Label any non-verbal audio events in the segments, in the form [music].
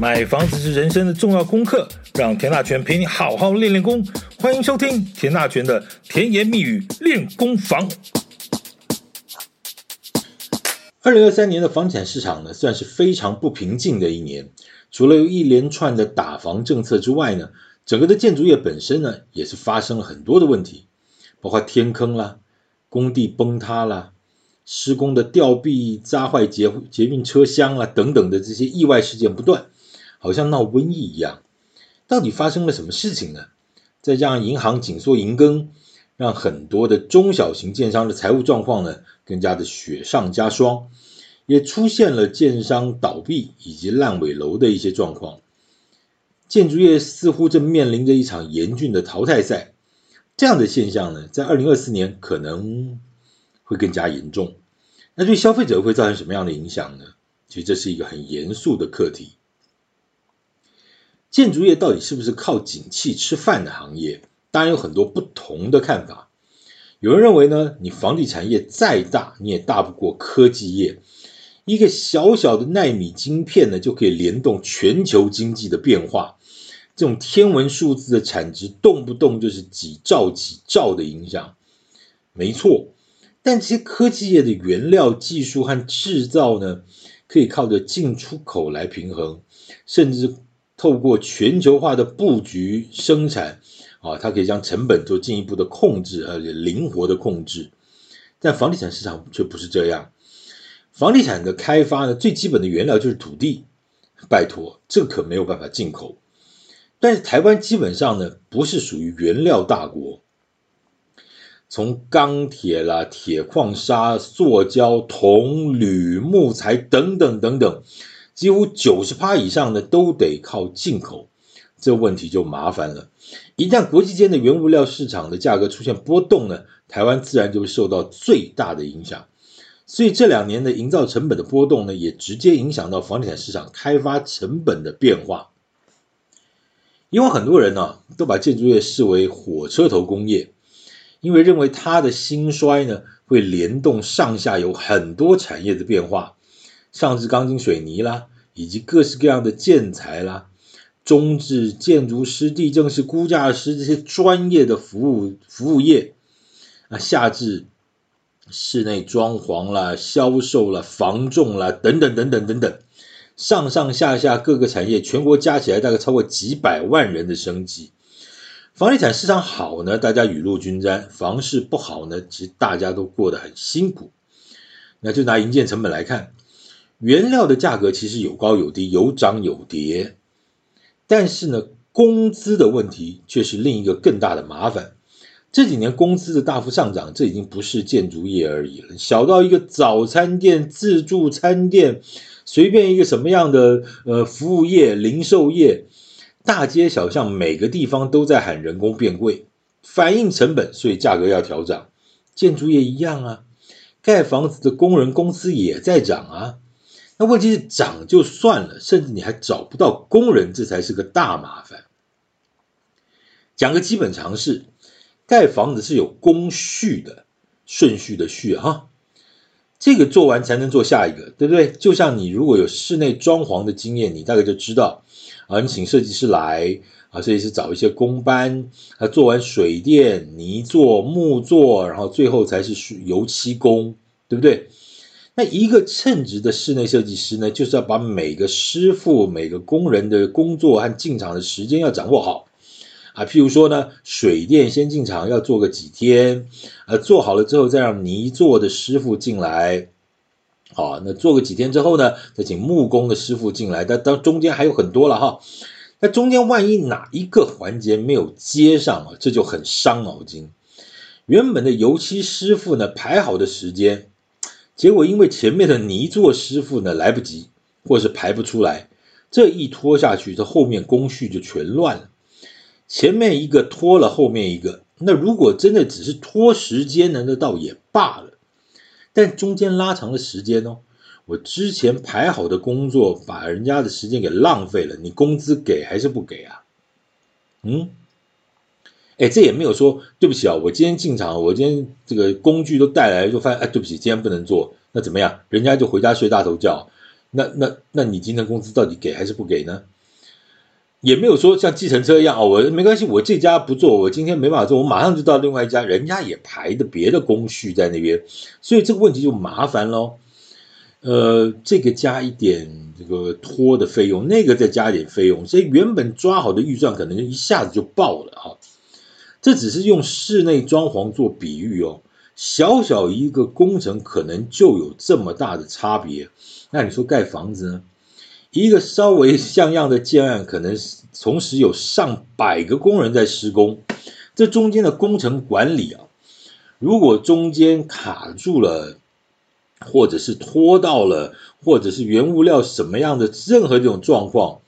买房子是人生的重要功课，让田大权陪你好好练练功。欢迎收听田大权的甜言蜜语练功房。二零二三年的房产市场呢，算是非常不平静的一年。除了有一连串的打房政策之外呢，整个的建筑业本身呢，也是发生了很多的问题，包括天坑啦、工地崩塌啦、施工的吊臂扎坏捷捷运车厢啦等等的这些意外事件不断。好像闹瘟疫一样，到底发生了什么事情呢？再加上银行紧缩银根，让很多的中小型建商的财务状况呢，更加的雪上加霜，也出现了建商倒闭以及烂尾楼的一些状况。建筑业似乎正面临着一场严峻的淘汰赛，这样的现象呢，在二零二四年可能会更加严重。那对消费者会造成什么样的影响呢？其实这是一个很严肃的课题。建筑业到底是不是靠景气吃饭的行业？当然有很多不同的看法。有人认为呢，你房地产业再大，你也大不过科技业。一个小小的纳米晶片呢，就可以联动全球经济的变化。这种天文数字的产值，动不动就是几兆几兆的影响。没错，但这些科技业的原料技术和制造呢，可以靠着进出口来平衡，甚至。透过全球化的布局生产，啊，它可以将成本做进一步的控制，而且灵活的控制。但房地产市场却不是这样。房地产的开发呢，最基本的原料就是土地。拜托，这可没有办法进口。但是台湾基本上呢，不是属于原料大国。从钢铁啦、铁矿砂、塑胶、铜、铝、木材等等等等。几乎九十趴以上的都得靠进口，这问题就麻烦了。一旦国际间的原物料市场的价格出现波动呢，台湾自然就会受到最大的影响。所以这两年的营造成本的波动呢，也直接影响到房地产市场开发成本的变化。因为很多人呢，都把建筑业视为火车头工业，因为认为它的兴衰呢，会联动上下游很多产业的变化。上至钢筋水泥啦，以及各式各样的建材啦，中至建筑师、地政士、估价师这些专业的服务服务业，啊，下至室内装潢啦、销售啦、房仲啦等等等等等等，上上下下各个产业，全国加起来大概超过几百万人的生计。房地产市场好呢，大家雨露均沾；房市不好呢，其实大家都过得很辛苦。那就拿营建成本来看。原料的价格其实有高有低，有涨有跌，但是呢，工资的问题却是另一个更大的麻烦。这几年工资的大幅上涨，这已经不是建筑业而已了。小到一个早餐店、自助餐店，随便一个什么样的呃服务业、零售业，大街小巷每个地方都在喊人工变贵，反映成本，所以价格要调涨。建筑业一样啊，盖房子的工人工资也在涨啊。那问题是涨就算了，甚至你还找不到工人，这才是个大麻烦。讲个基本常识，盖房子是有工序的，顺序的序哈。这个做完才能做下一个，对不对？就像你如果有室内装潢的经验，你大概就知道啊，你请设计师来啊，设计师找一些工班啊，做完水电、泥作、木作，然后最后才是油漆工，对不对？那一个称职的室内设计师呢，就是要把每个师傅、每个工人的工作和进场的时间要掌握好啊。譬如说呢，水电先进场要做个几天，呃，做好了之后再让泥做的师傅进来，好，那做个几天之后呢，再请木工的师傅进来。但当中间还有很多了哈，那中间万一哪一个环节没有接上啊，这就很伤脑筋。原本的油漆师傅呢，排好的时间。结果因为前面的泥作师傅呢来不及，或是排不出来，这一拖下去，这后面工序就全乱了。前面一个拖了，后面一个，那如果真的只是拖时间呢，那倒也罢了。但中间拉长了时间哦，我之前排好的工作，把人家的时间给浪费了，你工资给还是不给啊？嗯，哎，这也没有说对不起啊，我今天进场，我今天这个工具都带来，就发现哎，对不起，今天不能做，那怎么样？人家就回家睡大头觉，那那那你今天工资到底给还是不给呢？也没有说像计程车一样哦，我没关系，我这家不做，我今天没办法做，我马上就到另外一家，人家也排的别的工序在那边，所以这个问题就麻烦喽。呃，这个加一点这个拖的费用，那个再加一点费用，所以原本抓好的预算可能就一下子就爆了啊。这只是用室内装潢做比喻哦，小小一个工程可能就有这么大的差别。那你说盖房子呢？一个稍微像样的建案，可能同时有上百个工人在施工，这中间的工程管理啊，如果中间卡住了，或者是拖到了，或者是原物料什么样的任何这种状况。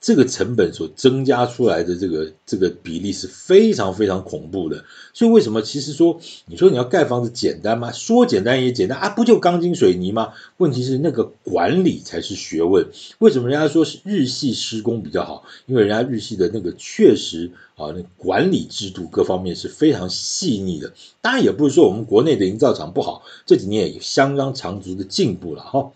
这个成本所增加出来的这个这个比例是非常非常恐怖的，所以为什么其实说你说你要盖房子简单吗？说简单也简单啊，不就钢筋水泥吗？问题是那个管理才是学问。为什么人家说是日系施工比较好？因为人家日系的那个确实啊，那管理制度各方面是非常细腻的。当然也不是说我们国内的营造厂不好，这几年也相当长足的进步了哈。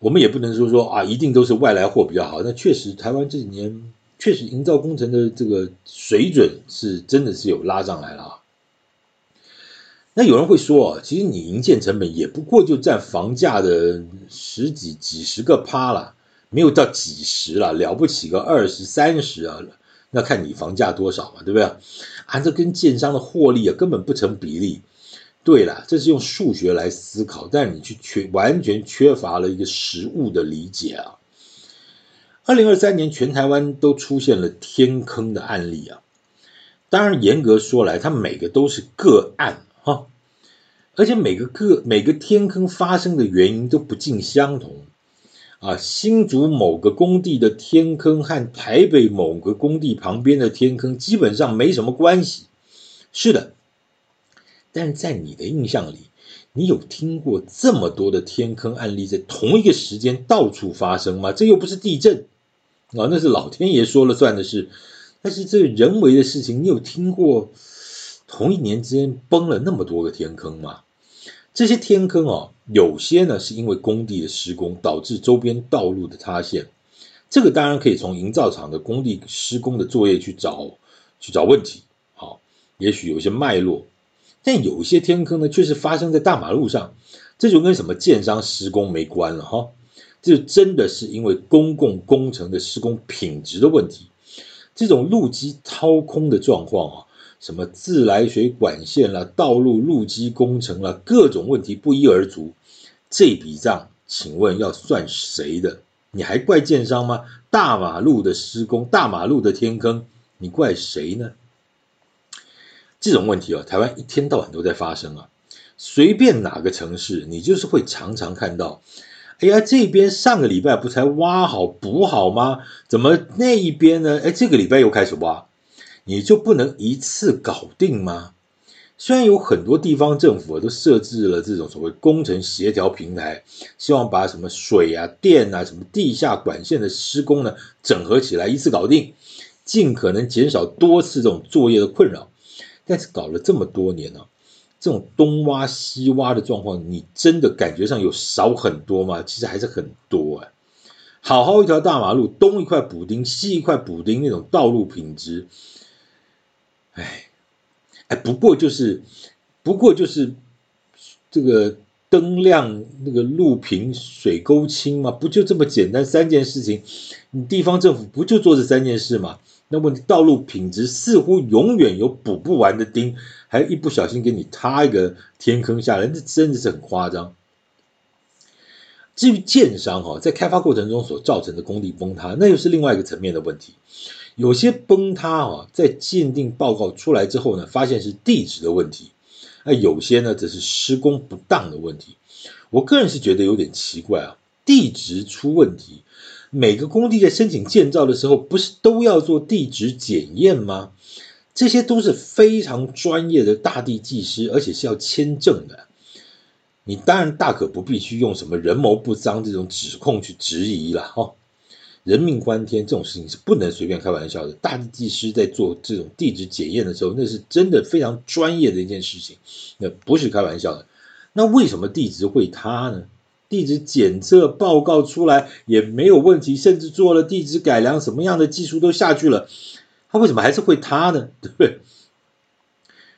我们也不能说说啊，一定都是外来货比较好。那确实，台湾这几年确实营造工程的这个水准是真的是有拉上来了啊。那有人会说，其实你营建成本也不过就占房价的十几几十个趴了，没有到几十了，了不起个二十三十啊，那看你房价多少嘛，对不对？啊，这跟建商的获利啊根本不成比例。对了，这是用数学来思考，但你去缺完全缺乏了一个实物的理解啊。二零二三年全台湾都出现了天坑的案例啊，当然严格说来，它每个都是个案哈，而且每个个每个天坑发生的原因都不尽相同啊。新竹某个工地的天坑和台北某个工地旁边的天坑基本上没什么关系，是的。但在你的印象里，你有听过这么多的天坑案例在同一个时间到处发生吗？这又不是地震啊，那是老天爷说了算的事。但是这人为的事情，你有听过同一年之间崩了那么多个天坑吗？这些天坑啊，有些呢是因为工地的施工导致周边道路的塌陷，这个当然可以从营造厂的工地施工的作业去找去找问题。好，也许有些脉络。但有些天坑呢，却是发生在大马路上，这就跟什么建商施工没关了哈，这真的是因为公共工程的施工品质的问题。这种路基掏空的状况啊，什么自来水管线啦、道路路基工程啦，各种问题不一而足。这笔账，请问要算谁的？你还怪建商吗？大马路的施工，大马路的天坑，你怪谁呢？这种问题啊，台湾一天到晚都在发生啊。随便哪个城市，你就是会常常看到。哎呀，这边上个礼拜不才挖好补好吗？怎么那一边呢？哎，这个礼拜又开始挖，你就不能一次搞定吗？虽然有很多地方政府都设置了这种所谓工程协调平台，希望把什么水啊、电啊、什么地下管线的施工呢整合起来一次搞定，尽可能减少多次这种作业的困扰。但是搞了这么多年呢、啊，这种东挖西挖的状况，你真的感觉上有少很多吗？其实还是很多啊。好好一条大马路，东一块补丁，西一块补丁，那种道路品质，哎，哎，不过就是，不过就是这个灯亮，那个路平，水沟清嘛，不就这么简单三件事情？你地方政府不就做这三件事吗？那问题，道路品质似乎永远有补不完的钉，还一不小心给你塌一个天坑下来，这真的是很夸张。至于建商哈，在开发过程中所造成的工地崩塌，那又是另外一个层面的问题。有些崩塌啊，在鉴定报告出来之后呢，发现是地质的问题；那有些呢，则是施工不当的问题。我个人是觉得有点奇怪啊，地质出问题，每个工地在申请建造的时候，不是都要做地质检验吗？这些都是非常专业的大地技师，而且是要签证的。你当然大可不必去用什么人谋不臧这种指控去质疑了哈。人命关天这种事情是不能随便开玩笑的。大地技师在做这种地质检验的时候，那是真的非常专业的一件事情，那不是开玩笑的。那为什么地质会塌呢？地质检测报告出来也没有问题，甚至做了地质改良，什么样的技术都下去了，它为什么还是会塌呢？[laughs] 对不对？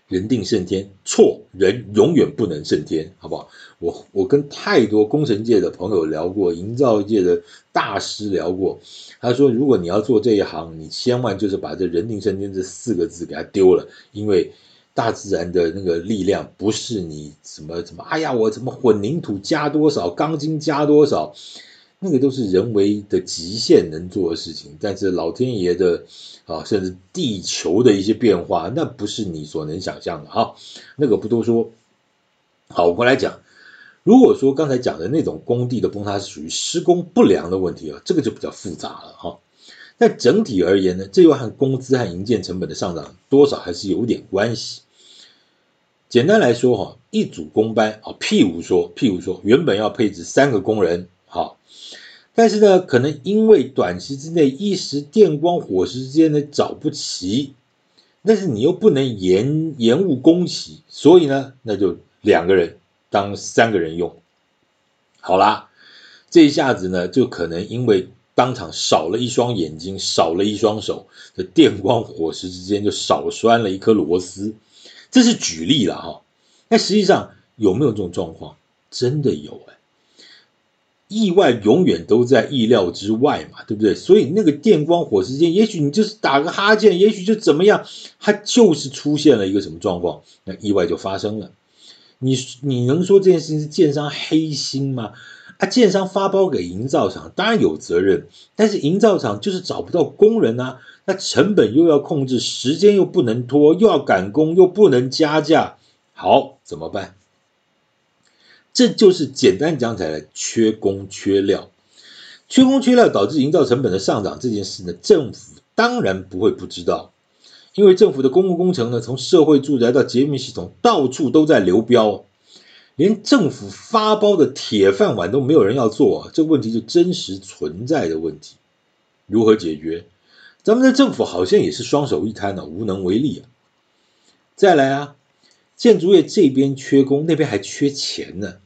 人定胜天，错，人永远不能胜天，好不好？我我跟太多工程界的朋友聊过，营造界的大师聊过，他说，如果你要做这一行，你千万就是把这“人定胜天”这四个字给他丢了，因为大自然的那个力量不是你什么什么，哎呀，我怎么混凝土加多少，钢筋加多少。那个都是人为的极限能做的事情，但是老天爷的啊，甚至地球的一些变化，那不是你所能想象的啊。那个不多说。好，我们来讲，如果说刚才讲的那种工地的崩塌是属于施工不良的问题啊，这个就比较复杂了哈。但整体而言呢，这又和工资和营建成本的上涨多少还是有点关系。简单来说哈，一组工班啊，譬如说，譬如说，原本要配置三个工人，好。但是呢，可能因为短期之内一时电光火石之间呢找不齐，但是你又不能延延误工期，所以呢，那就两个人当三个人用。好啦，这一下子呢，就可能因为当场少了一双眼睛，少了一双手，这电光火石之间就少拴了一颗螺丝。这是举例了哈，那实际上有没有这种状况？真的有哎。意外永远都在意料之外嘛，对不对？所以那个电光火石间，也许你就是打个哈欠，也许就怎么样，它就是出现了一个什么状况，那意外就发生了。你你能说这件事情是建商黑心吗？啊，建商发包给营造厂，当然有责任，但是营造厂就是找不到工人啊，那成本又要控制，时间又不能拖，又要赶工，又不能加价，好，怎么办？这就是简单讲起来，缺工缺料，缺工缺料导致营造成本的上涨这件事呢，政府当然不会不知道，因为政府的公共工程呢，从社会住宅到捷运系统，到处都在流标，连政府发包的铁饭碗都没有人要做啊，这问题就真实存在的问题，如何解决？咱们的政府好像也是双手一摊呢，无能为力啊。再来啊，建筑业这边缺工，那边还缺钱呢。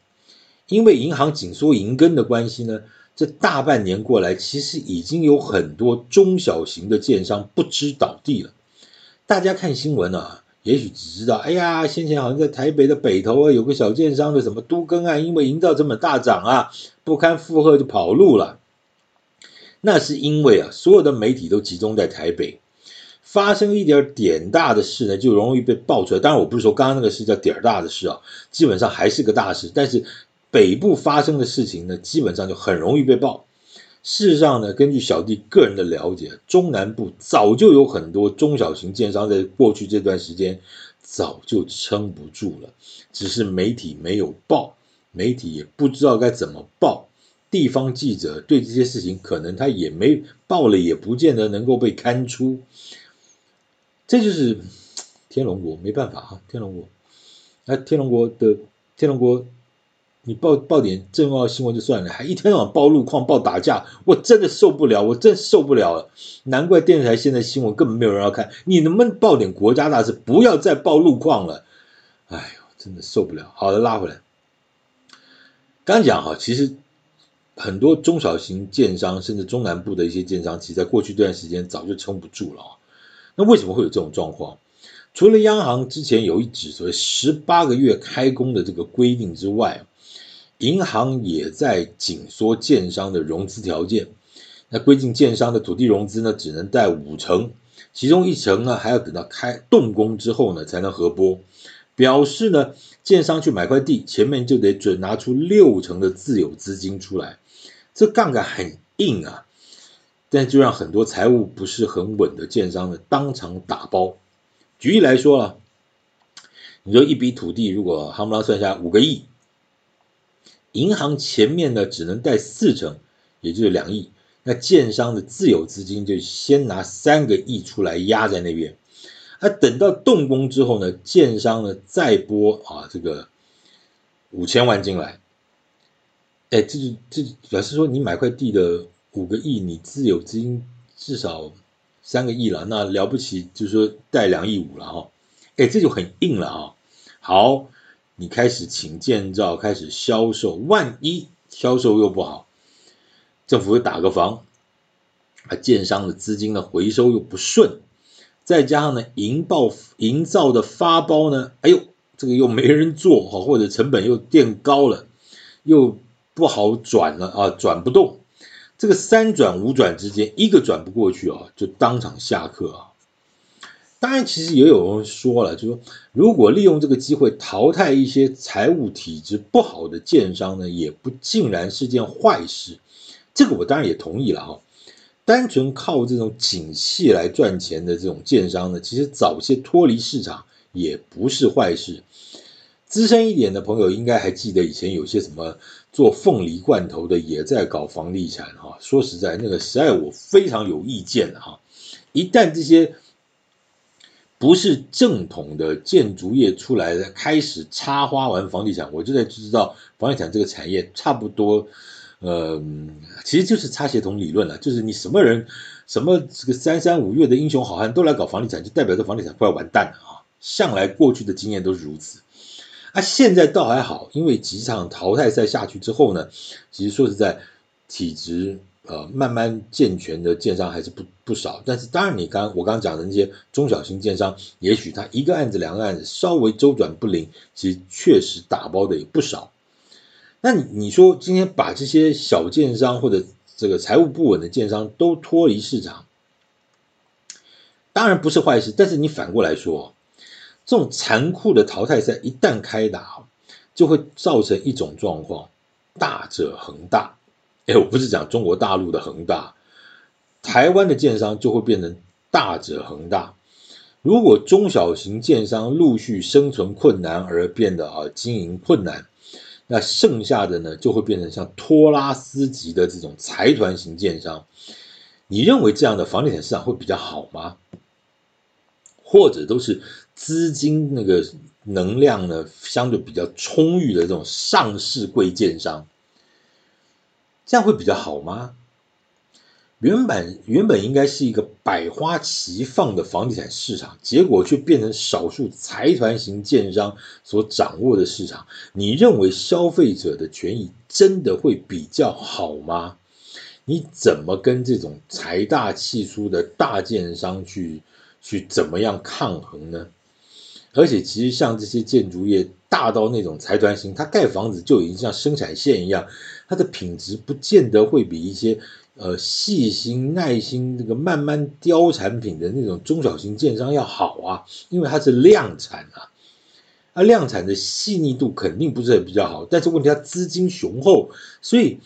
因为银行紧缩银根的关系呢，这大半年过来，其实已经有很多中小型的建商不知倒地了。大家看新闻啊，也许只知道，哎呀，先前好像在台北的北投啊，有个小建商的什么都更啊，因为营造成本大涨啊，不堪负荷就跑路了。那是因为啊，所有的媒体都集中在台北，发生一点点大的事呢，就容易被爆出来。当然，我不是说刚刚那个事叫点大的事啊，基本上还是个大事，但是。北部发生的事情呢，基本上就很容易被爆。事实上呢，根据小弟个人的了解，中南部早就有很多中小型建商在过去这段时间早就撑不住了，只是媒体没有报，媒体也不知道该怎么报。地方记者对这些事情可能他也没报了，也不见得能够被刊出。这就是 [tsk] 天龙国，没办法啊，天龙国。那天龙国的天龙国。你报报点重要新闻就算了，还一天到晚报路况、报打架，我真的受不了，我真受不了了。难怪电视台现在新闻根本没有人要看，你能不能报点国家大事，不要再报路况了？哎呦，真的受不了。好的，拉回来。刚讲哈，其实很多中小型建商，甚至中南部的一些建商，其实在过去这段时间早就撑不住了啊。那为什么会有这种状况？除了央行之前有一纸所谓十八个月开工的这个规定之外，银行也在紧缩建商的融资条件，那规定建商的土地融资呢，只能贷五成，其中一成呢还要等到开动工之后呢才能核拨，表示呢建商去买块地，前面就得准拿出六成的自有资金出来，这杠杆很硬啊，但就让很多财务不是很稳的建商呢当场打包。举例来说啊，你说一笔土地如果夯不啷算下五个亿。银行前面呢只能贷四成，也就是两亿，那建商的自有资金就先拿三个亿出来压在那边，那，等到动工之后呢，建商呢再拨啊这个五千万进来，哎，这就这表示说你买块地的五个亿，你自有资金至少三个亿了，那了不起就是说贷两亿五了哈，哎，这就很硬了啊，好。你开始请建造，开始销售，万一销售又不好，政府会打个房，啊，建商的资金的回收又不顺，再加上呢，营报营造的发包呢，哎呦，这个又没人做，哈，或者成本又垫高了，又不好转了啊，转不动，这个三转五转之间，一个转不过去啊，就当场下课啊。当然，其实也有人说了，就说如果利用这个机会淘汰一些财务体质不好的建商呢，也不尽然是件坏事。这个我当然也同意了哈。单纯靠这种景气来赚钱的这种建商呢，其实早些脱离市场也不是坏事。资深一点的朋友应该还记得以前有些什么做凤梨罐头的也在搞房地产哈。说实在，那个实在我非常有意见的哈。一旦这些不是正统的建筑业出来的，开始插花玩房地产，我就在知道房地产这个产业差不多，呃，其实就是擦鞋童理论了，就是你什么人，什么这个三山五岳的英雄好汉都来搞房地产，就代表这房地产快要完蛋了啊！向来过去的经验都是如此，啊，现在倒还好，因为几场淘汰赛下去之后呢，其实说实在，体质。呃，慢慢健全的建商还是不不少，但是当然，你刚我刚刚讲的那些中小型建商，也许他一个案子两个案子稍微周转不灵，其实确实打包的也不少。那你说今天把这些小建商或者这个财务不稳的建商都脱离市场，当然不是坏事，但是你反过来说，这种残酷的淘汰赛一旦开打，就会造成一种状况，大者恒大。我不是讲中国大陆的恒大，台湾的建商就会变成大者恒大。如果中小型建商陆续生存困难而变得啊经营困难，那剩下的呢就会变成像托拉斯级的这种财团型建商。你认为这样的房地产市场会比较好吗？或者都是资金那个能量呢相对比较充裕的这种上市贵建商？这样会比较好吗？原本原本应该是一个百花齐放的房地产市场，结果却变成少数财团型建商所掌握的市场。你认为消费者的权益真的会比较好吗？你怎么跟这种财大气粗的大建商去去怎么样抗衡呢？而且，其实像这些建筑业大到那种财团型，它盖房子就已经像生产线一样。它的品质不见得会比一些呃细心耐心这个慢慢雕产品的那种中小型建商要好啊，因为它是量产啊，啊量产的细腻度肯定不是很比较好，但是问题它资金雄厚，所以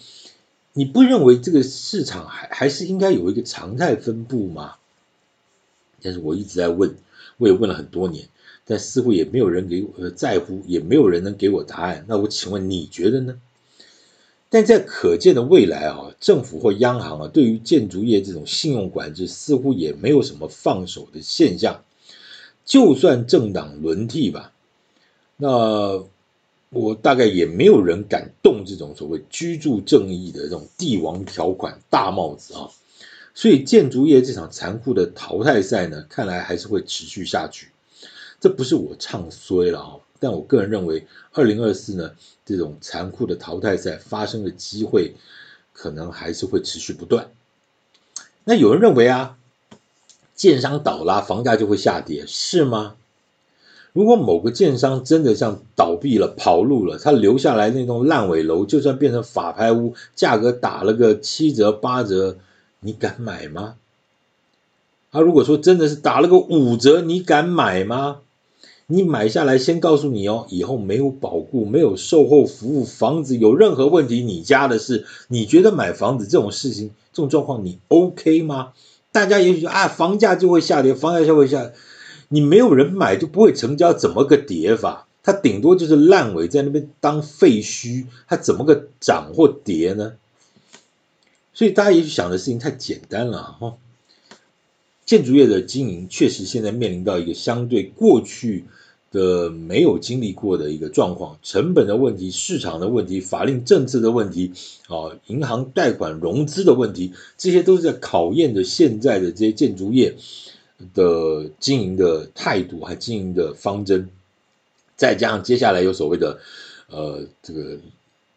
你不认为这个市场还还是应该有一个常态分布吗？但是我一直在问，我也问了很多年，但似乎也没有人给我在乎，也没有人能给我答案。那我请问你觉得呢？但在可见的未来啊，政府或央行啊，对于建筑业这种信用管制似乎也没有什么放手的现象。就算政党轮替吧，那我大概也没有人敢动这种所谓居住正义的这种帝王条款大帽子啊。所以建筑业这场残酷的淘汰赛呢，看来还是会持续下去。这不是我唱衰了啊。但我个人认为，二零二四呢，这种残酷的淘汰赛发生的机会，可能还是会持续不断。那有人认为啊，建商倒了，房价就会下跌，是吗？如果某个建商真的像倒闭了、跑路了，他留下来那栋烂尾楼，就算变成法拍屋，价格打了个七折八折，你敢买吗？啊，如果说真的是打了个五折，你敢买吗？你买下来，先告诉你哦，以后没有保固，没有售后服务，房子有任何问题，你家的事。你觉得买房子这种事情，这种状况，你 OK 吗？大家也许啊，房价就会下跌，房价就会下，你没有人买就不会成交，怎么个跌法？它顶多就是烂尾在那边当废墟，它怎么个涨或跌呢？所以大家也许想的事情太简单了哈。建筑业的经营确实现在面临到一个相对过去的没有经历过的一个状况，成本的问题、市场的问题、法令政策的问题，啊，银行贷款融资的问题，这些都是在考验着现在的这些建筑业的经营的态度和经营的方针，再加上接下来有所谓的呃这个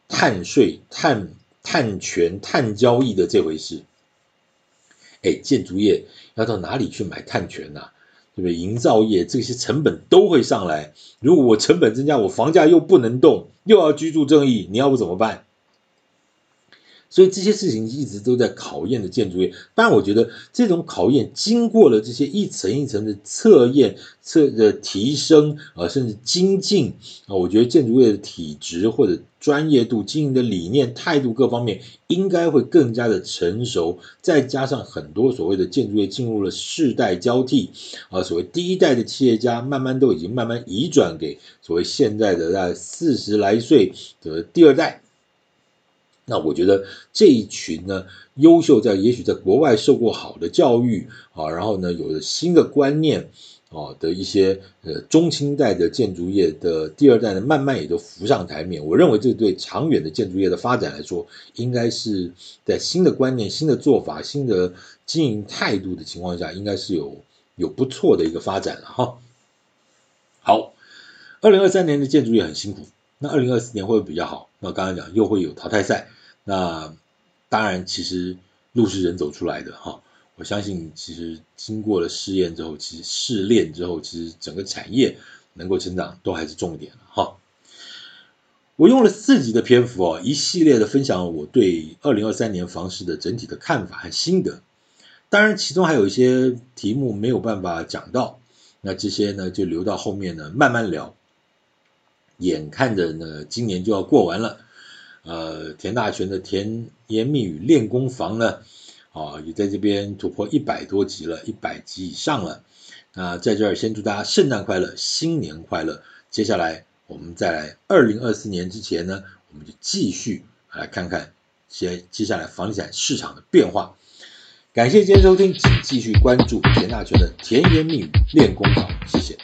碳税、碳碳权、碳交易的这回事。哎，建筑业要到哪里去买碳权呢？对不对？营造业这些成本都会上来。如果我成本增加，我房价又不能动，又要居住正义，你要我怎么办？所以这些事情一直都在考验的建筑业。但，我觉得这种考验经过了这些一层一层的测验、测的提升啊，甚至精进啊，我觉得建筑业的体质或者专业度、经营的理念、态度各方面应该会更加的成熟。再加上很多所谓的建筑业进入了世代交替啊，所谓第一代的企业家慢慢都已经慢慢移转给所谓现在的大概四十来岁的第二代。那我觉得这一群呢，优秀在也许在国外受过好的教育啊，然后呢，有了新的观念啊的一些呃中青代的建筑业的第二代呢，慢慢也都浮上台面。我认为这对长远的建筑业的发展来说，应该是在新的观念、新的做法、新的经营态度的情况下，应该是有有不错的一个发展了哈。好，二零二三年的建筑业很辛苦，那二零二四年会不会比较好？那刚刚讲又会有淘汰赛。那当然，其实路是人走出来的哈。我相信，其实经过了试验之后，其实试炼之后，其实整个产业能够成长，都还是重点了哈。我用了四集的篇幅哦，一系列的分享我对二零二三年房市的整体的看法和心得。当然，其中还有一些题目没有办法讲到，那这些呢就留到后面呢慢慢聊。眼看着呢，今年就要过完了。呃，田大权的甜言蜜语练功房呢，啊，也在这边突破一百多集了，一百集以上了。那在这儿先祝大家圣诞快乐，新年快乐。接下来我们再来二零二四年之前呢，我们就继续来看看接接下来房地产市场的变化。感谢今天收听，请继续关注田大权的甜言蜜语练功房，谢谢。